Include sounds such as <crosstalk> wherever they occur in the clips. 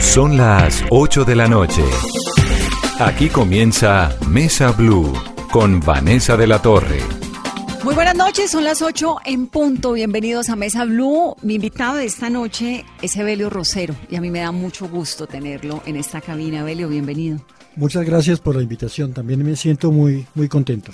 Son las 8 de la noche. Aquí comienza Mesa Blue con Vanessa de la Torre. Muy buenas noches, son las 8 en punto. Bienvenidos a Mesa Blue. Mi invitado de esta noche es Evelio Rosero y a mí me da mucho gusto tenerlo en esta cabina. Evelio, bienvenido. Muchas gracias por la invitación. También me siento muy, muy contento.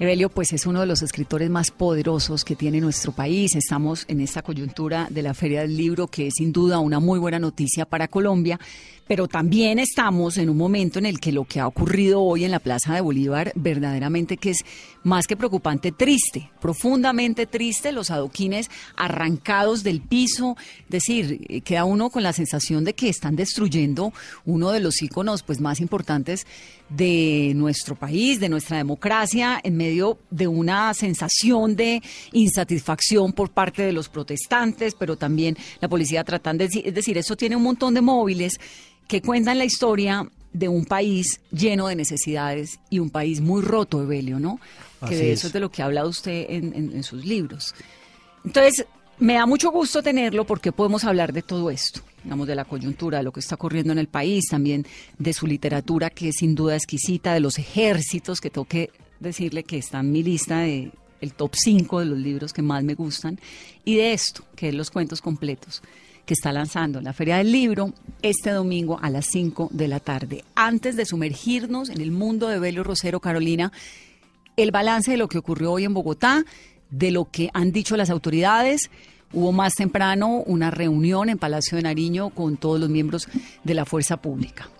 Evelio, pues es uno de los escritores más poderosos que tiene nuestro país. Estamos en esta coyuntura de la Feria del Libro, que es sin duda una muy buena noticia para Colombia, pero también estamos en un momento en el que lo que ha ocurrido hoy en la Plaza de Bolívar verdaderamente que es más que preocupante, triste, profundamente triste, los adoquines arrancados del piso, es decir, queda uno con la sensación de que están destruyendo uno de los íconos pues más importantes de nuestro país, de nuestra democracia, en medio de una sensación de insatisfacción por parte de los protestantes, pero también la policía tratando de es decir, eso tiene un montón de móviles que cuentan la historia de un país lleno de necesidades y un país muy roto, Evelio, ¿no? que de eso es. de lo que ha hablado usted en, en sus libros. Entonces, me da mucho gusto tenerlo porque podemos hablar de todo esto, digamos, de la coyuntura, de lo que está ocurriendo en el país, también de su literatura que es sin duda exquisita, de los ejércitos, que tengo que decirle que está en mi lista de el top 5 de los libros que más me gustan, y de esto, que es los cuentos completos que está lanzando la Feria del Libro este domingo a las 5 de la tarde. Antes de sumergirnos en el mundo de Belio Rosero, Carolina, el balance de lo que ocurrió hoy en Bogotá, de lo que han dicho las autoridades. Hubo más temprano una reunión en Palacio de Nariño con todos los miembros de la fuerza pública.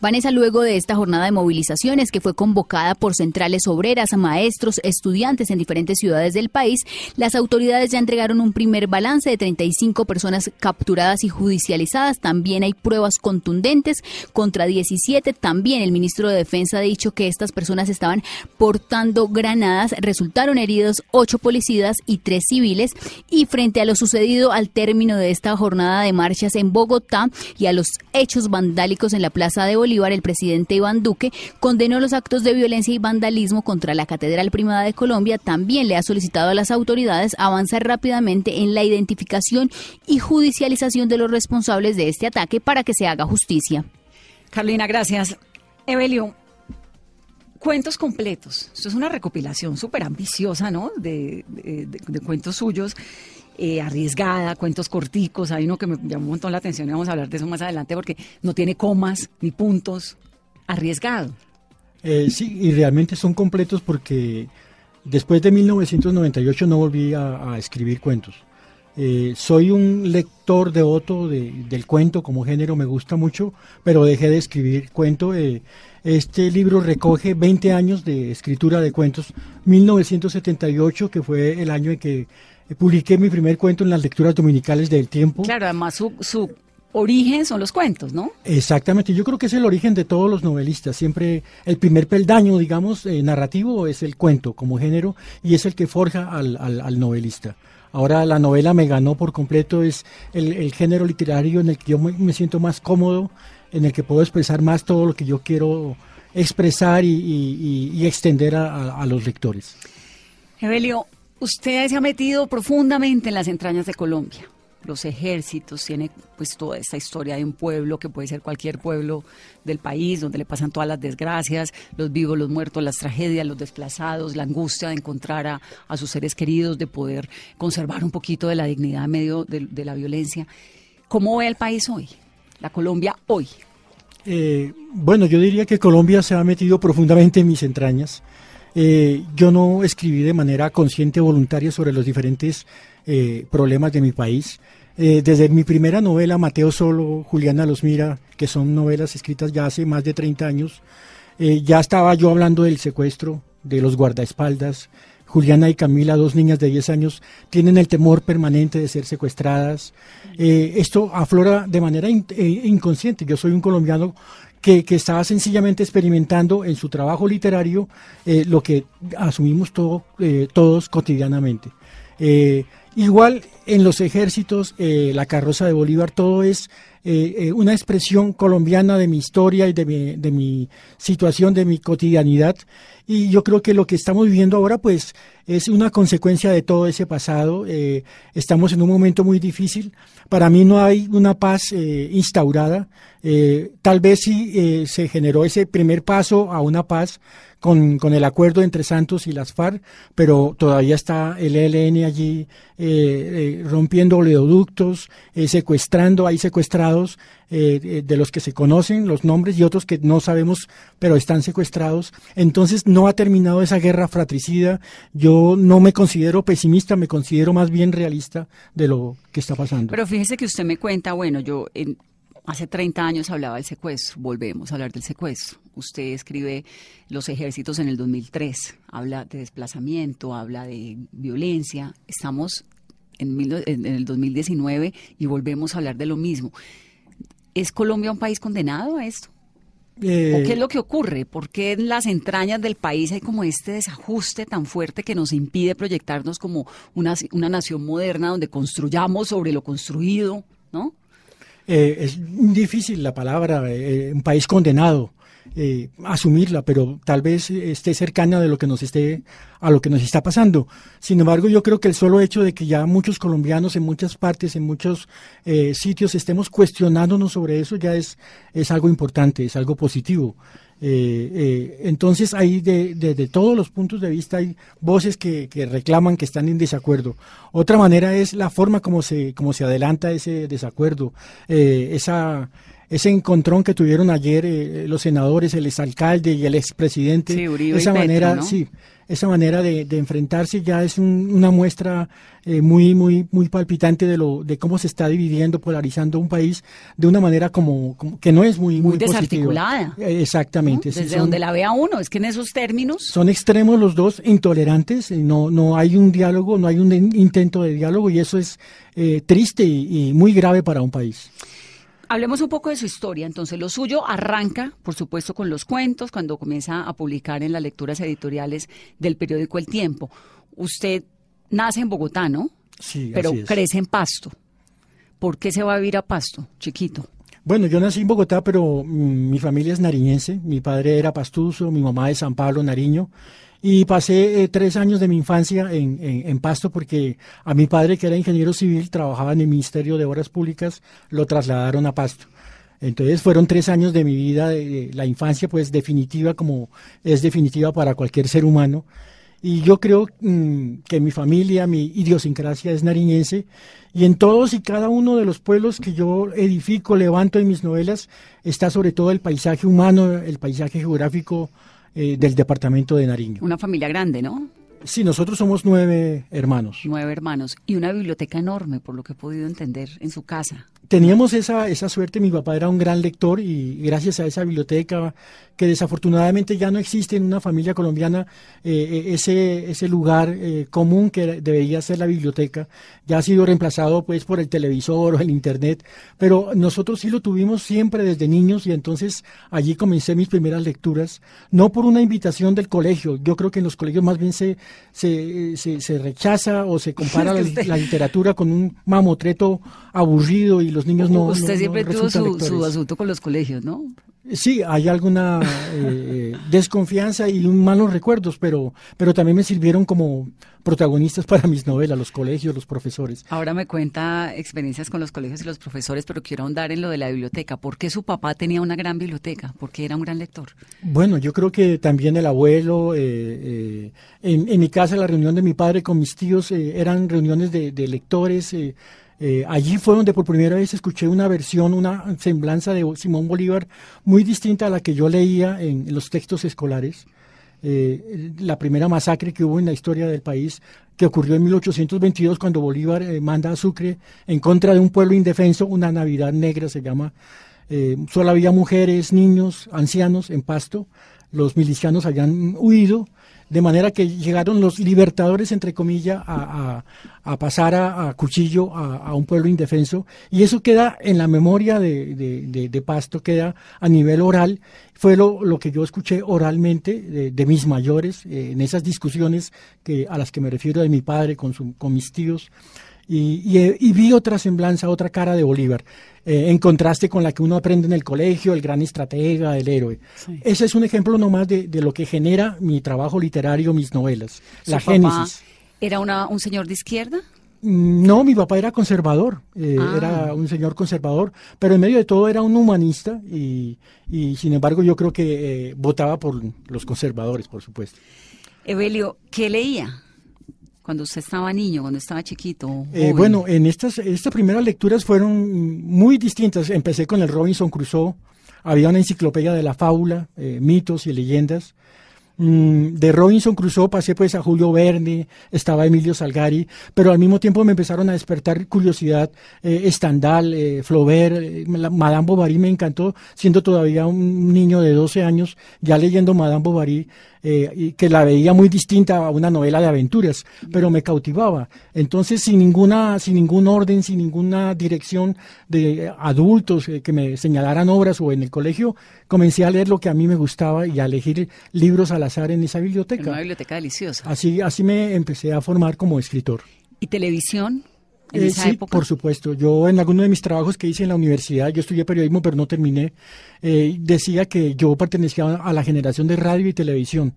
Vanessa, luego de esta jornada de movilizaciones que fue convocada por centrales obreras, maestros, estudiantes en diferentes ciudades del país, las autoridades ya entregaron un primer balance de 35 personas capturadas y judicializadas. También hay pruebas contundentes contra 17. También el ministro de Defensa ha dicho que estas personas estaban portando granadas. Resultaron heridos ocho policías y tres civiles. Y frente a lo sucedido al término de esta jornada de marchas en Bogotá y a los hechos vandálicos en la Plaza de Bolívar, el presidente Iván Duque condenó los actos de violencia y vandalismo contra la Catedral Primada de Colombia. También le ha solicitado a las autoridades avanzar rápidamente en la identificación y judicialización de los responsables de este ataque para que se haga justicia. Carolina, gracias. Evelio, cuentos completos. Esto es una recopilación súper ambiciosa, ¿no? De, cuentos suyos. Eh, arriesgada, cuentos corticos, hay uno que me llamó un montón la atención y vamos a hablar de eso más adelante porque no tiene comas ni puntos, arriesgado. Eh, sí, y realmente son completos porque después de 1998 no volví a, escribir cuentos. Eh, soy un lector devoto de, del cuento como género, me gusta mucho, pero dejé de escribir cuento. Eh, este libro recoge 20 años de escritura de cuentos, 1978, que fue el año en que publiqué mi primer cuento en las lecturas dominicales del tiempo. Claro, además su, su origen son los cuentos, ¿no? Exactamente, yo creo que es el origen de todos los novelistas. Siempre el primer peldaño, digamos, eh, narrativo es el cuento como género y es el que forja al, al, al novelista. Ahora la novela me ganó por completo, es el, el, género literario en el que yo me, me, siento más cómodo, en el que puedo expresar más todo lo que yo quiero expresar y, y, y extender a, a, a los lectores. Evelio, usted se ha metido profundamente en las entrañas de Colombia los ejércitos, tiene pues toda esta historia de un pueblo que puede ser cualquier pueblo del país, donde le pasan todas las desgracias, los vivos, los muertos, las tragedias, los desplazados, la angustia de encontrar a, a sus seres queridos, de poder conservar un poquito de la dignidad en medio de, de la violencia. ¿Cómo ve el país hoy? La Colombia hoy. Eh, bueno, yo diría que Colombia se ha metido profundamente en mis entrañas. Eh, yo no escribí de manera consciente voluntaria sobre los diferentes eh, problemas de mi país. Eh, desde mi primera novela, Mateo Solo, Juliana Los Mira, que son novelas escritas ya hace más de 30 años, ya estaba yo hablando del secuestro, de los guardaespaldas, Juliana y Camila, dos niñas de 10 años, tienen el temor permanente de ser secuestradas. Esto aflora de manera inconsciente. Yo soy un colombiano que, estaba sencillamente experimentando en su trabajo literario eh, lo que asumimos todo, todos cotidianamente. igual en los ejércitos, la carroza de Bolívar, todo es una expresión colombiana de mi historia y de mi, de mi situación, de mi cotidianidad. Y yo creo que lo que estamos viviendo ahora, pues, es una consecuencia de todo ese pasado. Eh, estamos en un momento muy difícil. Para mí no hay una paz eh, instaurada. Eh, tal vez sí se generó ese primer paso a una paz con, con, el acuerdo entre Santos y las FARC, pero todavía está el ELN allí rompiendo oleoductos, secuestrando, hay secuestrados de los que se conocen los nombres y otros que no sabemos, pero están secuestrados. Entonces no ha terminado esa guerra fratricida. Yo no me considero pesimista, me considero más bien realista de lo que está pasando. Pero fíjese que usted me cuenta, bueno, yo en, hace 30 años hablaba del secuestro, volvemos a hablar del secuestro. Usted escribe los ejércitos en el 2003, habla de desplazamiento, habla de violencia. Estamos en el 2019 y volvemos a hablar de lo mismo. ¿Es Colombia un país condenado a esto? qué es lo que ocurre? ¿Por qué en las entrañas del país hay como este desajuste tan fuerte que nos impide proyectarnos como una, una nación moderna donde construyamos sobre lo construido, ¿no? Eh, es difícil la palabra, eh, un país condenado. Eh, asumirla, pero tal vez esté cercana de lo que nos esté a lo que nos está pasando. Sin embargo, yo creo que el solo hecho de que ya muchos colombianos en muchas partes, en muchos eh, sitios estemos cuestionándonos sobre eso ya es es algo importante, es algo positivo. Eh, entonces ahí de, de, todos los puntos de vista hay voces que, que, reclaman que están en desacuerdo. Otra manera es la forma como se, como se adelanta ese desacuerdo, esa ese encontrón que tuvieron ayer eh, los senadores, el exalcalde y el expresidente, sí, esa manera, sí, esa manera de, enfrentarse ya es una muestra eh, muy, muy, muy palpitante de lo, de cómo se está dividiendo, polarizando un país de una manera como, que no es muy, muy, desarticulada. Eh, exactamente. Desde donde la vea uno, es que en esos términos son extremos los dos, intolerantes, no, no hay un diálogo, no hay un intento de diálogo y eso es triste y muy grave para un país. Hablemos un poco de su historia. Entonces, lo suyo arranca, por supuesto, con los cuentos, cuando comienza a publicar en las lecturas editoriales del periódico El Tiempo. Usted nace en Bogotá, ¿no? Sí, Pero así es. crece en Pasto. ¿Por qué se va a vivir a Pasto, chiquito? Bueno, yo nací en Bogotá, pero mm, mi familia es nariñense. Mi padre era pastuso, mi mamá es San Pablo, Nariño. Y pasé eh, tres años de mi infancia en, en, Pasto porque a mi padre, que era ingeniero civil, trabajaba en el Ministerio de Obras Públicas, lo trasladaron a Pasto. Entonces fueron tres años de mi vida, de, la infancia pues definitiva como es definitiva para cualquier ser humano. Y yo creo mm, que mi familia, mi idiosincrasia es nariñense y en todos y cada uno de los pueblos que yo edifico, levanto en mis novelas, está sobre todo el paisaje humano, el paisaje geográfico eh, del departamento de Nariño. Una familia grande, ¿no? Sí, nosotros somos nueve hermanos. Nueve hermanos y una biblioteca enorme, por lo que he podido entender, en su casa teníamos esa, esa suerte, mi papá era un gran lector y gracias a esa biblioteca que desafortunadamente ya no existe en una familia colombiana, eh, eh, ese, ese lugar eh, común que debería ser la biblioteca, ya ha sido reemplazado pues por el televisor o el internet, pero nosotros sí lo tuvimos siempre desde niños y entonces allí comencé mis primeras lecturas, no por una invitación del colegio, yo creo que en los colegios más bien se, se, se, rechaza o se compara <laughs> la, literatura con un mamotreto aburrido y los niños no. Usted siempre tuvo su, su, asunto con los colegios, ¿no? Sí, hay alguna eh, desconfianza y malos recuerdos, pero, pero también me sirvieron como protagonistas para mis novelas, los colegios, los profesores. Ahora me cuenta experiencias con los colegios y los profesores, pero quiero ahondar en lo de la biblioteca. ¿Por qué su papá tenía una gran biblioteca? ¿Por qué era un gran lector? Bueno, yo creo que también el abuelo, eh, eh, en, mi casa la reunión de mi padre con mis tíos eran reuniones de, de lectores. Eh, allí fue donde por primera vez escuché una versión, una semblanza de Simón Bolívar muy distinta a la que yo leía en, los textos escolares. Eh, la primera masacre que hubo en la historia del país, que ocurrió en 1822 cuando Bolívar eh, manda a Sucre en contra de un pueblo indefenso, una Navidad negra se llama solo había mujeres, niños, ancianos en Pasto. Los milicianos habían huido de manera que llegaron los libertadores, entre comillas, a, pasar a, cuchillo a, un pueblo indefenso, y eso queda en la memoria de, Pasto, queda a nivel oral, fue lo, lo que yo escuché oralmente de, mis mayores, eh, en esas discusiones que, a las que me refiero de mi padre con, con mis tíos, y, vi otra semblanza, otra cara de Bolívar, eh, en contraste con la que uno aprende en el colegio, el gran estratega, el héroe. Ese es un ejemplo nomás de, de, lo que genera mi trabajo literario, mis novelas, la génesis. ¿Era una, un señor de izquierda? Mm, no, mi papá era conservador, eh, ah. era un señor conservador, pero en medio de todo era un humanista y, y sin embargo yo creo que eh, votaba por los conservadores, por supuesto. Evelio, ¿qué leía? Cuando usted estaba niño, cuando estaba chiquito? Eh, bueno, en estas, estas primeras lecturas fueron muy distintas. Empecé con el Robinson Crusoe, había una enciclopedia de la fábula, eh, mitos y leyendas. Mm, de Robinson Crusoe pasé pues a Julio Verne, estaba Emilio Salgari, pero al mismo tiempo me empezaron a despertar curiosidad eh, Stendhal, eh, Flaubert, Madame Bovary me encantó, siendo todavía un niño de 12 años, ya leyendo Madame Bovary, y que la veía muy distinta a una novela de aventuras, pero me cautivaba. Entonces, sin ninguna, sin ningún orden, sin ninguna dirección de adultos que me señalaran obras o en el colegio, comencé a leer lo que a mí me gustaba y a elegir libros al azar en esa biblioteca. una biblioteca deliciosa. Así, así me empecé a formar como escritor. ¿Y televisión? ¿En eh, sí, por supuesto. Yo en alguno de mis trabajos que hice en la universidad, yo estudié periodismo pero no terminé, eh, decía que yo pertenecía a la generación de radio y televisión,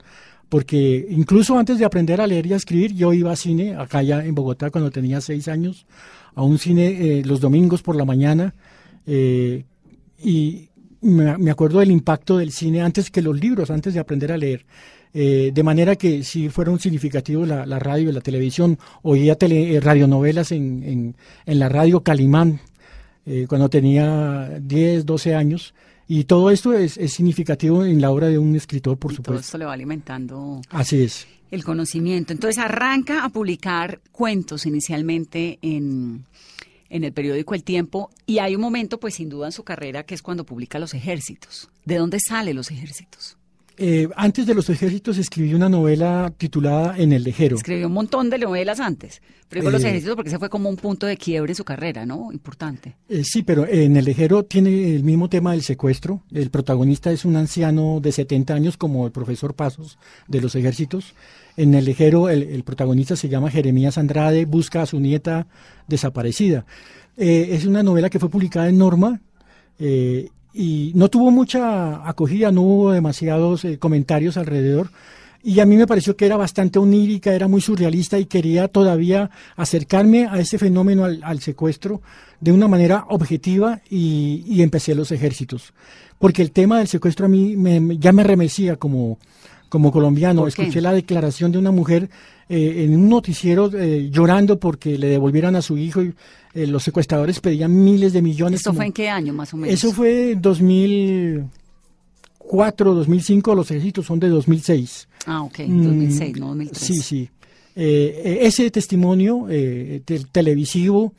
porque incluso antes de aprender a leer y a escribir, yo iba a cine, acá ya en Bogotá cuando tenía seis años, a un cine eh, los domingos por la mañana, y me, acuerdo del impacto del cine antes que los libros, antes de aprender a leer. Eh, de manera que si fueron significativos la, la radio y la televisión. Oía tele, eh, radionovelas en, en, la radio Calimán eh, cuando tenía 10, 12 años. Y todo esto es, es, significativo en la obra de un escritor, por supuesto. Todo esto le va alimentando. Así es. El conocimiento. Entonces arranca a publicar cuentos inicialmente en, en el periódico El Tiempo y hay un momento, pues sin duda en su carrera, que es cuando publica Los Ejércitos. ¿De dónde salen Los Ejércitos? Eh, antes de Los Ejércitos escribí una novela titulada En el Lejero. Escribió un montón de novelas antes, pero Los eh, Ejércitos porque ese fue como un punto de quiebre en su carrera, ¿no? Importante. Eh, sí, pero En el Lejero tiene el mismo tema del secuestro. El protagonista es un anciano de 70 años como el profesor Pasos de Los Ejércitos. En el lejero, el, protagonista se llama Jeremías Andrade, busca a su nieta desaparecida. Eh, es una novela que fue publicada en Norma eh, y no tuvo mucha acogida, no hubo demasiados eh, comentarios alrededor. Y a mí me pareció que era bastante onírica, era muy surrealista y quería todavía acercarme a ese fenómeno, al, secuestro, de una manera objetiva y, empecé los ejércitos. Porque el tema del secuestro a mí ya me remecía como, como colombiano. Escuché la declaración de una mujer eh, en un noticiero eh, llorando porque le devolvieran a su hijo y eh, los secuestradores pedían miles de millones. ¿Esto fue en qué año más o menos? Eso fue en 2004, 2005, los ejércitos son de 2006. Ah, ok, 2006, mm, no 2003. Sí, sí. ese testimonio televisivo,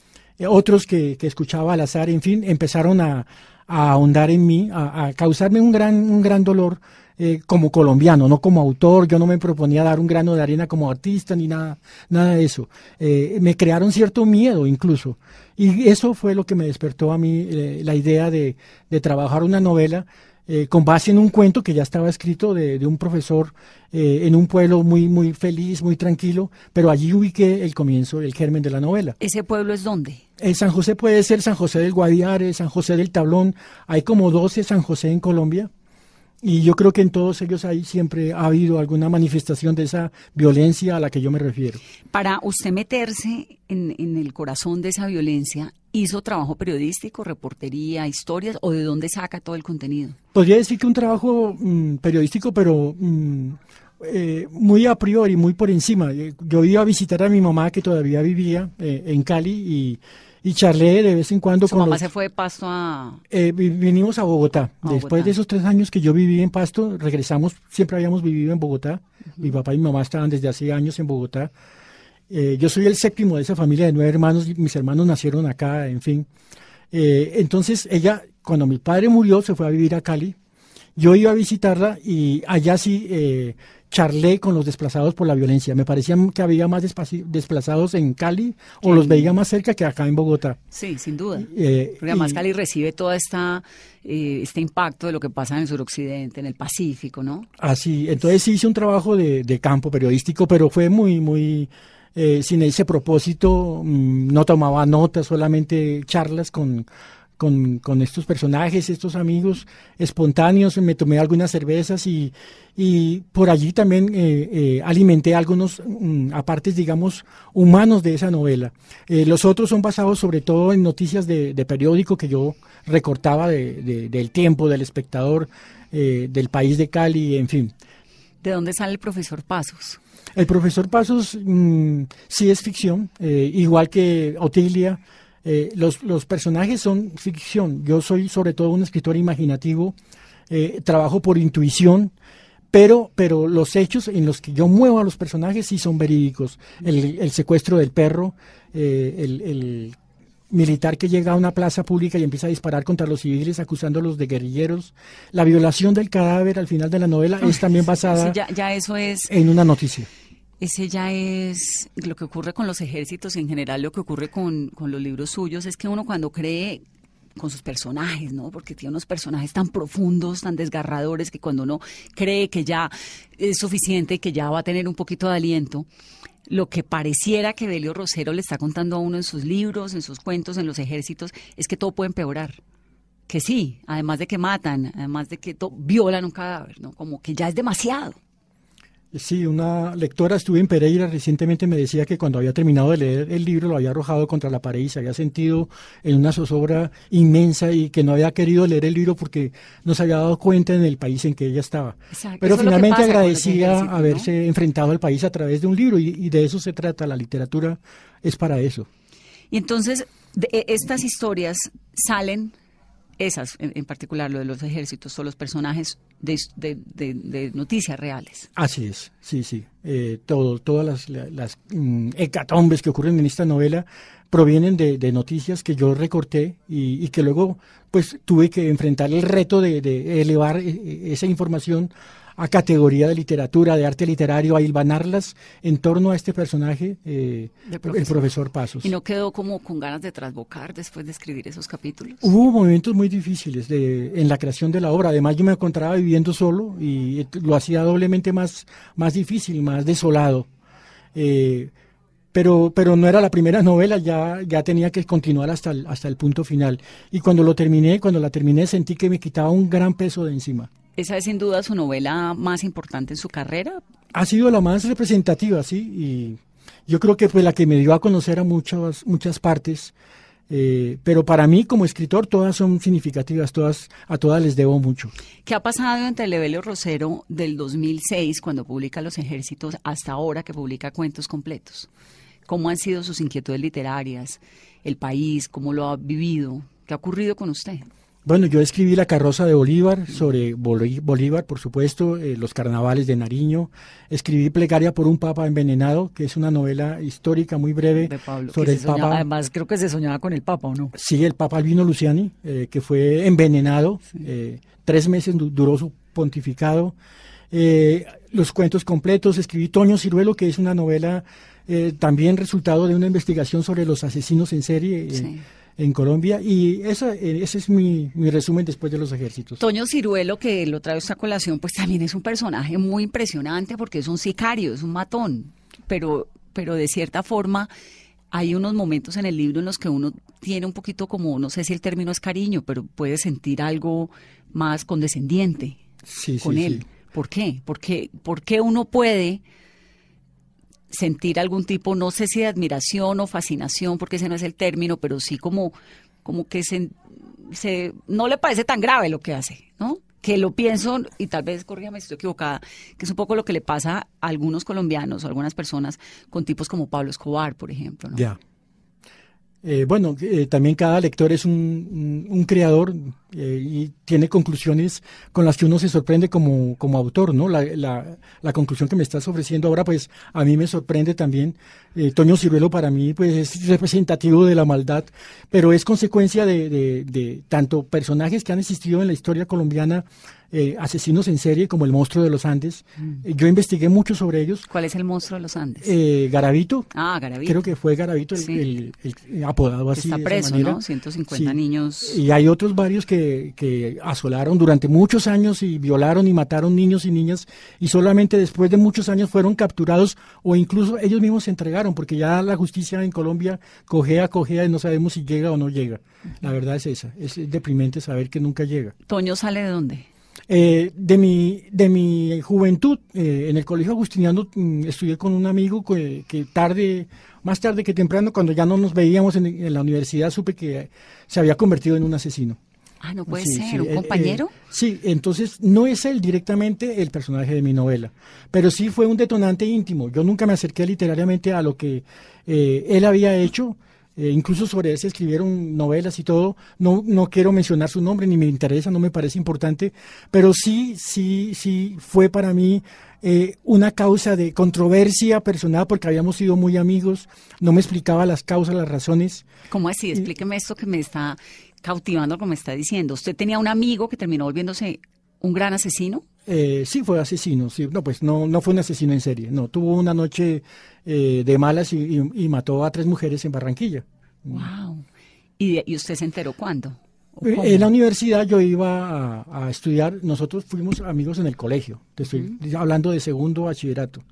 otros que, que, escuchaba al azar, en fin, empezaron a, a ahondar en mí, a, a causarme un gran, un gran dolor eh, como colombiano, no como autor. Yo no me proponía dar un grano de arena como artista ni nada, nada de eso. Eh, me crearon cierto miedo incluso. Y eso fue lo que me despertó a mí eh, la idea de, de, trabajar una novela con base en un cuento que ya estaba escrito de, de un profesor en un pueblo muy, muy feliz, muy tranquilo, pero allí ubiqué el comienzo, el germen de la novela. ¿Ese pueblo es dónde? San José puede ser San José del Guadiare, San José del Tablón. Hay como 12 San José en Colombia. Y yo creo que en todos ellos ahí siempre ha habido alguna manifestación de esa violencia a la que yo me refiero. Para usted meterse en, el corazón de esa violencia, ¿hizo trabajo periodístico, reportería, historias o de dónde saca todo el contenido? Podría decir que un trabajo mm, periodístico, pero mm, eh, muy a priori, muy por encima. Yo iba a visitar a mi mamá que todavía vivía eh, en Cali y y charlé de vez en cuando ¿Su mamá se fue de Pasto a...? Eh, vinimos a Bogotá. Después de esos tres años que yo viví en Pasto, regresamos, siempre habíamos vivido en Bogotá. Mi papá y mi mamá estaban desde hace años en Bogotá. Eh, yo soy el séptimo de esa familia de nueve hermanos, mis hermanos nacieron acá, en fin. Eh, entonces ella cuando mi padre murió se fue a vivir a Cali. Yo iba a visitarla y allá sí eh, charlé con los desplazados por la violencia. Me parecía que había más desplazados en Cali o los veía más cerca que acá en Bogotá. Sí, sin duda. Eh, Porque además Cali recibe todo esta, eh, este impacto de lo que pasa en el suroccidente, en el Pacífico, ¿no? Así, entonces sí hice un trabajo de, de campo periodístico, pero fue muy, muy... Eh, sin ese propósito, mm, no tomaba notas, solamente charlas con, con, con, estos personajes, estos amigos espontáneos, me tomé algunas cervezas y, y por allí también eh, eh, alimenté algunos um, apartes, digamos, humanos de esa novela. Eh, los otros son basados sobre todo en noticias de, de periódico que yo recortaba de, de, del tiempo, del espectador, del país de Cali, en fin. ¿De dónde sale el profesor Pasos? El profesor Pasos mm, sí es ficción, igual que Otilia, eh, los, los, personajes son ficción. Yo soy sobre todo un escritor imaginativo, eh, trabajo por intuición, pero, pero los hechos en los que yo muevo a los personajes sí son verídicos. El, el secuestro del perro, eh, el, el, militar que llega a una plaza pública y empieza a disparar contra los civiles acusándolos de guerrilleros, la violación del cadáver al final de la novela es también basada ya, ya eso es... en una noticia ese ya es lo que ocurre con los ejércitos en general, lo que ocurre con, con los libros suyos, es que uno cuando cree con sus personajes, ¿no? Porque tiene unos personajes tan profundos, tan desgarradores, que cuando uno cree que ya es suficiente y que ya va a tener un poquito de aliento, lo que pareciera que Belio Rosero le está contando a uno en sus libros, en sus cuentos, en los ejércitos, es que todo puede empeorar. Que sí, además de que matan, además de que violan un cadáver, ¿no? Como que ya es demasiado. Sí, una lectora, estuve en Pereira recientemente, me decía que cuando había terminado de leer el libro lo había arrojado contra la pared y se había sentido en una zozobra inmensa y que no había querido leer el libro porque no se había dado cuenta en el país en que ella estaba. Pero finalmente agradecía haberse enfrentado al país a través de un libro y, de eso se trata, la literatura es para eso. Y entonces, e, estas historias salen esas en, particular, lo de los ejércitos, son los personajes de, noticias reales. Así es, sí, sí. Eh, todo, todas las, las mm, hecatombes que ocurren en esta novela provienen de, noticias que yo recorté y, que luego pues tuve que enfrentar el reto de, elevar eh, esa información a categoría de literatura, de arte literario, a hilvanarlas en torno a este personaje, eh, el profesor Pasos. ¿Y no quedó como con ganas de trasbocar después de escribir esos capítulos? Hubo momentos muy difíciles de, en la creación de la obra. Además, yo me encontraba viviendo solo y lo hacía doblemente más, más difícil, más desolado. Eh, pero, pero no era la primera novela, ya, ya tenía que continuar hasta el, hasta el punto final. Y cuando lo terminé, cuando la terminé, sentí que me quitaba un gran peso de encima. ¿Esa es sin duda su novela más importante en su carrera? Ha sido la más representativa, sí, y yo creo que fue la que me dio a conocer a muchas, muchas partes. Eh, pero para mí como escritor todas son significativas, todas a todas les debo mucho. ¿Qué ha pasado entre Levelio Rosero del 2006 cuando publica Los Ejércitos hasta ahora que publica cuentos completos? ¿Cómo han sido sus inquietudes literarias, el país, cómo lo ha vivido? ¿Qué ha ocurrido con usted? Bueno, yo escribí La carroza de Bolívar, sobre Bolívar, por supuesto, eh, los carnavales de Nariño. Escribí Plegaria por un Papa envenenado, que es una novela histórica muy breve sobre el Papa. Además, creo que se soñaba con el Papa, ¿o no? Sí, el Papa Albino Luciani, eh, que fue envenenado. Eh, tres meses duró su pontificado. los cuentos completos. Escribí Toño Ciruelo, que es una novela también resultado de una investigación sobre los asesinos en serie. Sí en Colombia y esa, eh, ese es mi, mi, resumen después de los ejércitos. Toño Ciruelo, que lo trae esta colación, pues también es un personaje muy impresionante porque es un sicario, es un matón, pero, pero de cierta forma hay unos momentos en el libro en los que uno tiene un poquito como, no sé si el término es cariño, pero puede sentir algo más condescendiente con él. ¿Por qué? Porque, ¿Por qué uno puede sentir algún tipo, no sé si de admiración o fascinación, porque ese no es el término, pero sí como, como que se, se, no le parece tan grave lo que hace, ¿no? Que lo pienso, y tal vez, corrígame si estoy equivocada, que es un poco lo que le pasa a algunos colombianos o algunas personas con tipos como Pablo Escobar, por ejemplo, ¿no? Ya. Eh, bueno, eh, también cada lector es un, un, creador eh, y tiene conclusiones con las que uno se sorprende como, como autor, ¿no? La, la, conclusión que me estás ofreciendo ahora, pues a mí me sorprende también. Toño Ciruelo para mí, pues es representativo de la maldad, pero es consecuencia de, de, de tanto personajes que han existido en la historia colombiana eh, asesinos en serie como el monstruo de los Andes. Mm. Eh, yo investigué mucho sobre ellos. ¿Cuál es el monstruo de los Andes? Eh, Garavito. Ah, Garavito. Creo que fue Garavito el, apodado así. Está preso, ¿no? 150 niños. Y hay otros varios que, que asolaron durante muchos años y violaron y mataron niños y niñas y solamente después de muchos años fueron capturados o incluso ellos mismos se entregaron porque ya la justicia en Colombia cogea, cogea y no sabemos si llega o no llega. La verdad es esa. Es deprimente saber que nunca llega. ¿Toño sale de dónde? Eh, de, mi, de mi juventud, eh, en el Colegio Agustiniano mm, estudié con un amigo que, tarde, más tarde que temprano, cuando ya no nos veíamos en, la universidad, supe que se había convertido en un asesino. Ah, no puede ser, ¿un eh, compañero? sí, entonces no es él directamente el personaje de mi novela, pero sí fue un detonante íntimo. Yo nunca me acerqué literariamente a lo que él había hecho, eh, incluso sobre él se escribieron novelas y todo. No, no quiero mencionar su nombre ni me interesa, no me parece importante, pero sí, sí, sí fue para mí eh, una causa de controversia personal porque habíamos sido muy amigos. No me explicaba las causas, las razones. ¿Cómo así? Explíqueme esto que me está cautivando, como me está diciendo. ¿Usted tenía un amigo que terminó volviéndose un gran asesino? Eh, sí, fue asesino. Sí. No, pues no, no fue un asesino en serie. No, tuvo una noche eh, de malas y, mató a tres mujeres en Barranquilla. Wow. ¿Y, usted se enteró cuándo? Eh, en la universidad yo iba a, estudiar, nosotros fuimos amigos en el colegio, te estoy hablando de segundo bachillerato.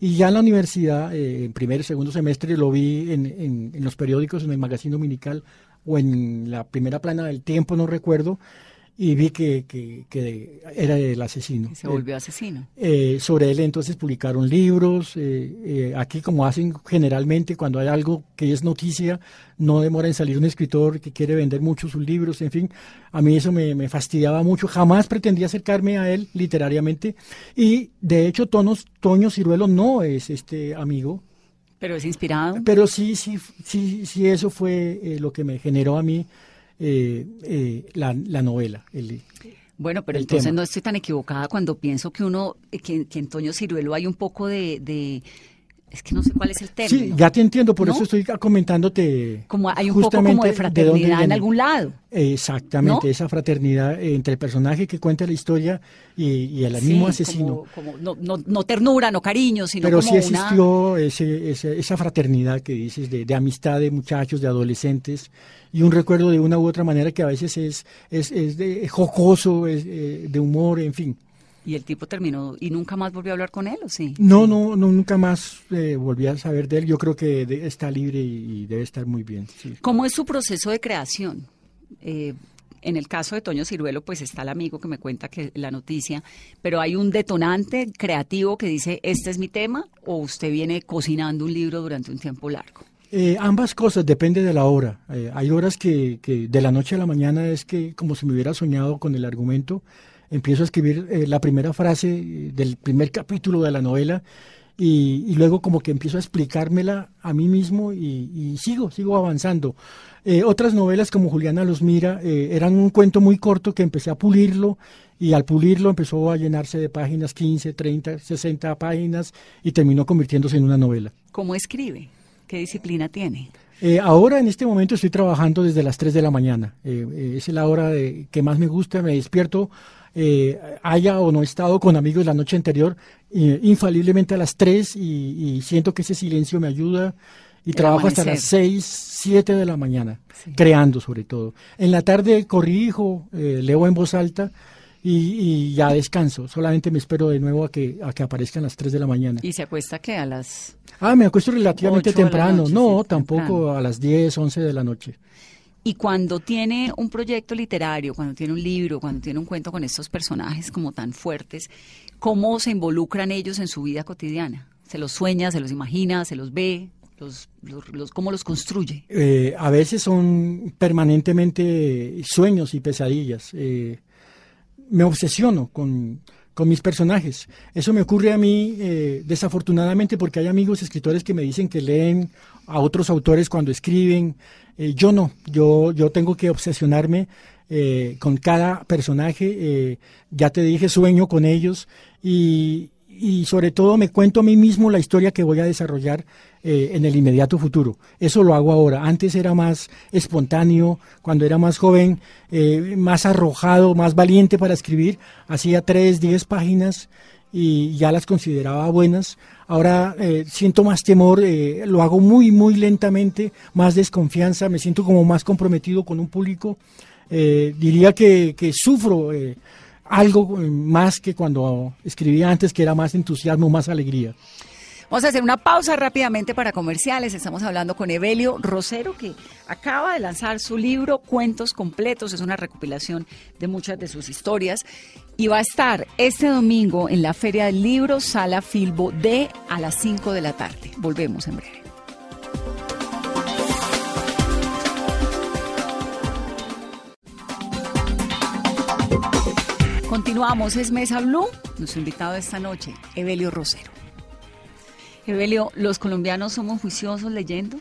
Y ya en la universidad, en primer y segundo semestre, lo vi en, en, los periódicos, en el magazine dominical o en la primera plana del tiempo, no recuerdo, y vi que, que, era el asesino. Se volvió asesino. Eh, sobre él entonces publicaron libros. Eh, eh, aquí como hacen generalmente cuando hay algo que es noticia, no demora en salir un escritor que quiere vender mucho sus libros, en fin. A mí eso me, me fastidiaba mucho. Jamás pretendí acercarme a él literariamente. Y de hecho Tonos, Toño Ciruelo no es este amigo. Pero es inspirado. Pero sí, sí, sí, sí, eso fue lo que me generó a mí eh, eh, la, la, novela. El, bueno, pero entonces no estoy tan equivocada cuando pienso que uno, que, que en Toño Ciruelo hay un poco de, de es que no sé cuál es el término. Sí, ya te entiendo, por eso estoy comentándote. Como hay un poco como de fraternidad en algún lado. Exactamente, esa fraternidad entre el personaje que cuenta la historia y, el mismo asesino. Como, no, no, no, ternura, no cariño, sino Pero sí existió ese, esa fraternidad que dices, de, de, amistad de muchachos, de adolescentes, y un recuerdo de una u otra manera que a veces es, es, es de, jocoso, es, eh, de humor, en fin. ¿Y el tipo terminó y nunca más volvió a hablar con él o sí? No, no, no nunca más eh, volví a saber de él. Yo creo que está libre y, debe estar muy bien. ¿Cómo es su proceso de creación? Eh, en el caso de Toño Ciruelo, pues está el amigo que me cuenta que la noticia, pero hay un detonante creativo que dice, este es mi tema, o usted viene cocinando un libro durante un tiempo largo. Eh, ambas cosas, depende de la hora. hay horas que, que, de la noche a la mañana es que como si me hubiera soñado con el argumento, empiezo a escribir eh, la primera frase eh, del primer capítulo de la novela y, luego como que empiezo a explicármela a mí mismo y, sigo, sigo avanzando. Eh, otras novelas como Juliana los mira eran un cuento muy corto que empecé a pulirlo y al pulirlo empezó a llenarse de páginas, 15, 30, 60 páginas y terminó convirtiéndose en una novela. ¿Cómo escribe? ¿Qué disciplina tiene? ahora en este momento estoy trabajando desde las 3 de la mañana. es la hora de, que más me gusta. Me despierto eh, haya o no estado con amigos la noche anterior, infaliblemente a las 3 y, siento que ese silencio me ayuda y trabajo hasta las 6, 7 de la mañana, creando sobre todo. En la tarde corrijo, eh, leo en voz alta y, ya descanso. Solamente me espero de nuevo a que, a que aparezcan las 3 de la mañana. ¿Y se acuesta que a las...? Ah, me acuesto relativamente temprano. no, tampoco a las 10, 11 de la noche. Y cuando tiene un proyecto literario, cuando tiene un libro, cuando tiene un cuento con estos personajes como tan fuertes, ¿cómo se involucran ellos en su vida cotidiana? ¿Se los sueña, se los imagina, se los ve? Los, los, ¿Cómo los construye? Eh, a veces son permanentemente sueños y pesadillas. Eh, me obsesiono con, con mis personajes. Eso me ocurre a mí eh, desafortunadamente porque hay amigos escritores que me dicen que leen a otros autores cuando escriben. Eh, yo no, yo, yo tengo que obsesionarme eh, con cada personaje. eh, ya te dije, sueño con ellos y, y sobre todo me cuento a mí mismo la historia que voy a desarrollar eh, en el inmediato futuro. Eso lo hago ahora. Antes era más espontáneo, cuando era más joven, eh, más arrojado, más valiente para escribir. Hacía tres, diez páginas y ya las consideraba buenas. Ahora eh, siento más temor, lo hago muy, muy lentamente, más desconfianza, me siento como más comprometido con un público. Diría que, que sufro algo más que cuando escribía antes, que era más entusiasmo, más alegría. Vamos a hacer una pausa rápidamente para comerciales. Estamos hablando con Evelio Rosero, que acaba de lanzar su libro Cuentos Completos. Es una recopilación de muchas de sus historias. Y va a estar este domingo en la Feria del Libro, Sala Filbo D, a las 5 de la tarde. Volvemos en breve. Continuamos, es Mesa Blue. Nuestro invitado de esta noche, Evelio Rosero. Evelio, ¿los colombianos somos juiciosos leyendo?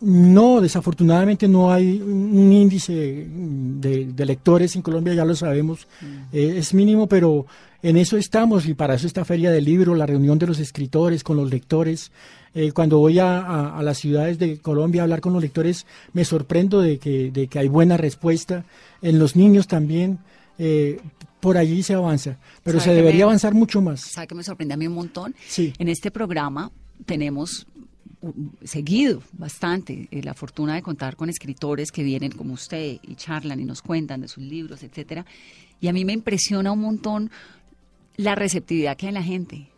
No, desafortunadamente no hay un índice de, de lectores en Colombia, ya lo sabemos, eh, es mínimo, pero en eso estamos y para eso está Feria del Libro, la reunión de los escritores con los lectores. Eh, cuando voy a, a- a las ciudades de Colombia a hablar con los lectores, me sorprendo de que, de que hay buena respuesta. En los niños también, eh, por allí se avanza, pero ¿Sabe se debería me- avanzar mucho más. ¿Sabe que me sorprende a mí un montón? Sí. En este programa tenemos seguido bastante eh, la fortuna de contar con escritores que vienen como usted y charlan y nos cuentan de sus libros, etcétera. Y a mí me impresiona un montón la receptividad que hay en la gente.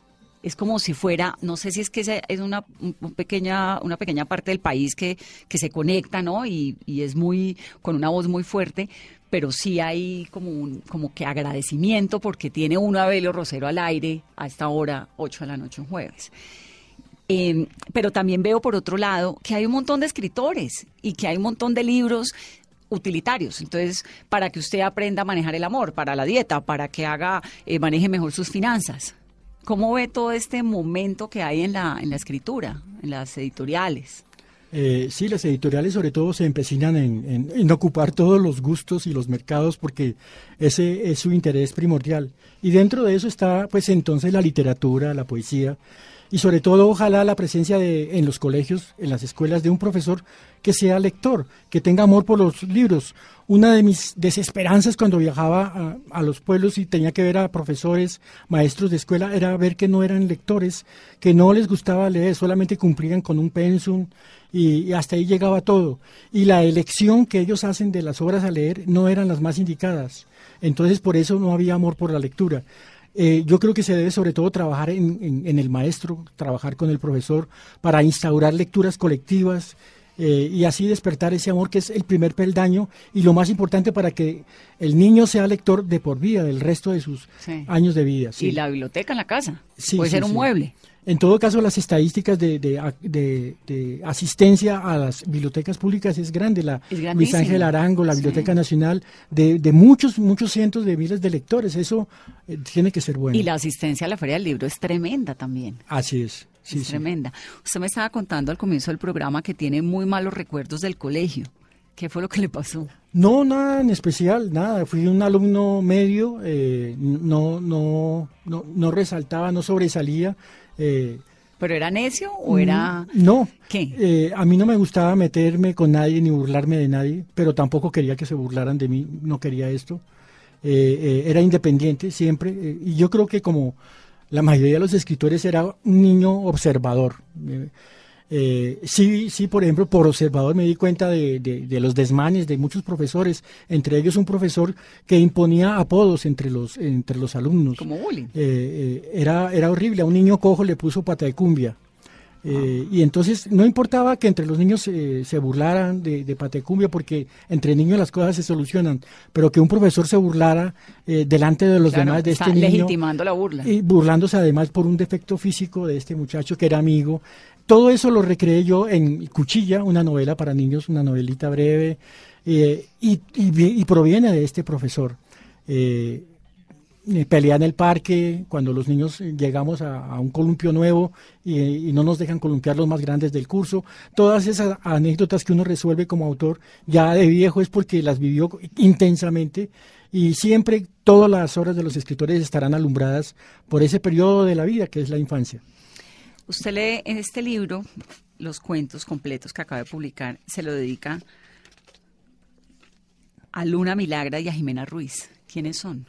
Es como si fuera, no sé si es que es una, un- un pequeña, una pequeña parte del país que, que se conecta, ¿no? Y, y es muy, con una voz muy fuerte, pero sí hay como un, como que agradecimiento porque tiene uno a Belio Rosero al aire a esta hora, 8 de la noche un jueves. Eh, pero también veo por otro lado que hay un montón de escritores y que hay un montón de libros utilitarios. Entonces, para que usted aprenda a manejar el amor, para la dieta, para que haga, eh, maneje mejor sus finanzas. ¿Cómo ve todo este momento que hay en la, en la escritura, en las editoriales? Eh, sí, las editoriales sobre todo se empecinan en, en- en ocupar todos los gustos y los mercados porque ese es su interés primordial. Y dentro de eso está pues entonces la literatura, la poesía y sobre todo ojalá la presencia de, en los colegios, en las escuelas de un profesor que sea lector, que tenga amor por los libros. Una de mis desesperanzas cuando viajaba a, los pueblos y tenía que ver a profesores, maestros de escuela, era ver que no eran lectores, que no les gustaba leer, solamente cumplían con un pensum y, y hasta ahí llegaba todo. Y la elección que ellos hacen de las obras a leer no eran las más indicadas. Entonces por eso no había amor por la lectura. Eh, yo creo que se debe sobre todo trabajar en, en- en el maestro, trabajar con el profesor para instaurar lecturas colectivas eh, y así despertar ese amor que es el primer peldaño y lo más importante para que el niño sea lector de por vida del resto de sus Sí. años de vida. sí. Y la biblioteca en la casa. Sí, Puede ser un sí. mueble. En todo caso, las estadísticas de, de- de- de asistencia a las bibliotecas públicas es grande. La Es Luis. Ángel Arango, la Sí. Biblioteca Nacional, de, de muchos, muchos cientos de miles de lectores. Eso eh, tiene que ser bueno. Y la asistencia a la Feria del Libro es tremenda también. Así es. Sí, es sí. tremenda. Usted me estaba contando al comienzo del programa que tiene muy malos recuerdos del colegio. ¿Qué fue lo que le pasó? No, nada en especial, nada. Fui un alumno medio, eh, no, no, no, no resaltaba, no sobresalía. Eh, ¿Pero era necio o era...? No. ¿Qué? Eh, a mí no me gustaba meterme con nadie ni burlarme de nadie, pero tampoco quería que se burlaran de mí, no quería esto. Eh, eh, era independiente siempre, y yo creo que como la mayoría de los escritores era un niño observador. Eh, sí, sí, por ejemplo, por observador me di cuenta de, de- de los desmanes de muchos profesores, entre ellos un profesor que imponía apodos entre los, entre los alumnos. Como bullying. Eh, eh, era, era horrible, a un niño cojo le puso pata de cumbia. Eh, y entonces no importaba que entre los niños eh, se burlaran de, de pata de cumbia, porque entre niños las cosas se solucionan, pero que un profesor se burlara eh, delante de los Claro, demás de está este niño. legitimando la burla. Y burlándose además por un defecto físico de este muchacho que era amigo. Todo eso lo recreé yo en Cuchilla, una novela para niños, una novelita breve, eh, y, y vi- y proviene de este profesor. Eh, eh, pelea en el parque, cuando los niños llegamos a, un columpio nuevo y, y no nos dejan columpiar los más grandes del curso. Todas esas anécdotas que uno resuelve como autor ya de viejo es porque las vivió intensamente y siempre todas las obras de los escritores estarán alumbradas por ese periodo de la vida que es la infancia. Usted lee en este libro los cuentos completos que acaba de publicar, se lo dedica a Luna Milagra y a Jimena Ruiz. ¿Quiénes son?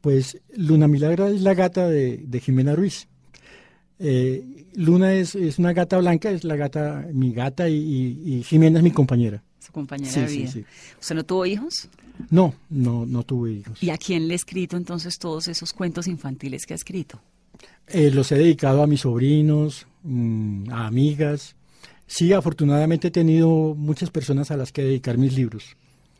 Pues Luna Milagra es la gata de, de Jimena Ruiz. Eh, Luna es, es, una gata blanca, es la gata, mi gata, y, y, y Jimena es mi compañera. Su compañera sí, de vida. Sí, sí. ¿Usted no tuvo hijos? No, no, no tuve hijos. ¿Y a quién le ha escrito entonces todos esos cuentos infantiles que ha escrito? Eh, los he dedicado a mis sobrinos, mmm, a amigas. Sí, afortunadamente he tenido muchas personas a las que dedicar mis libros.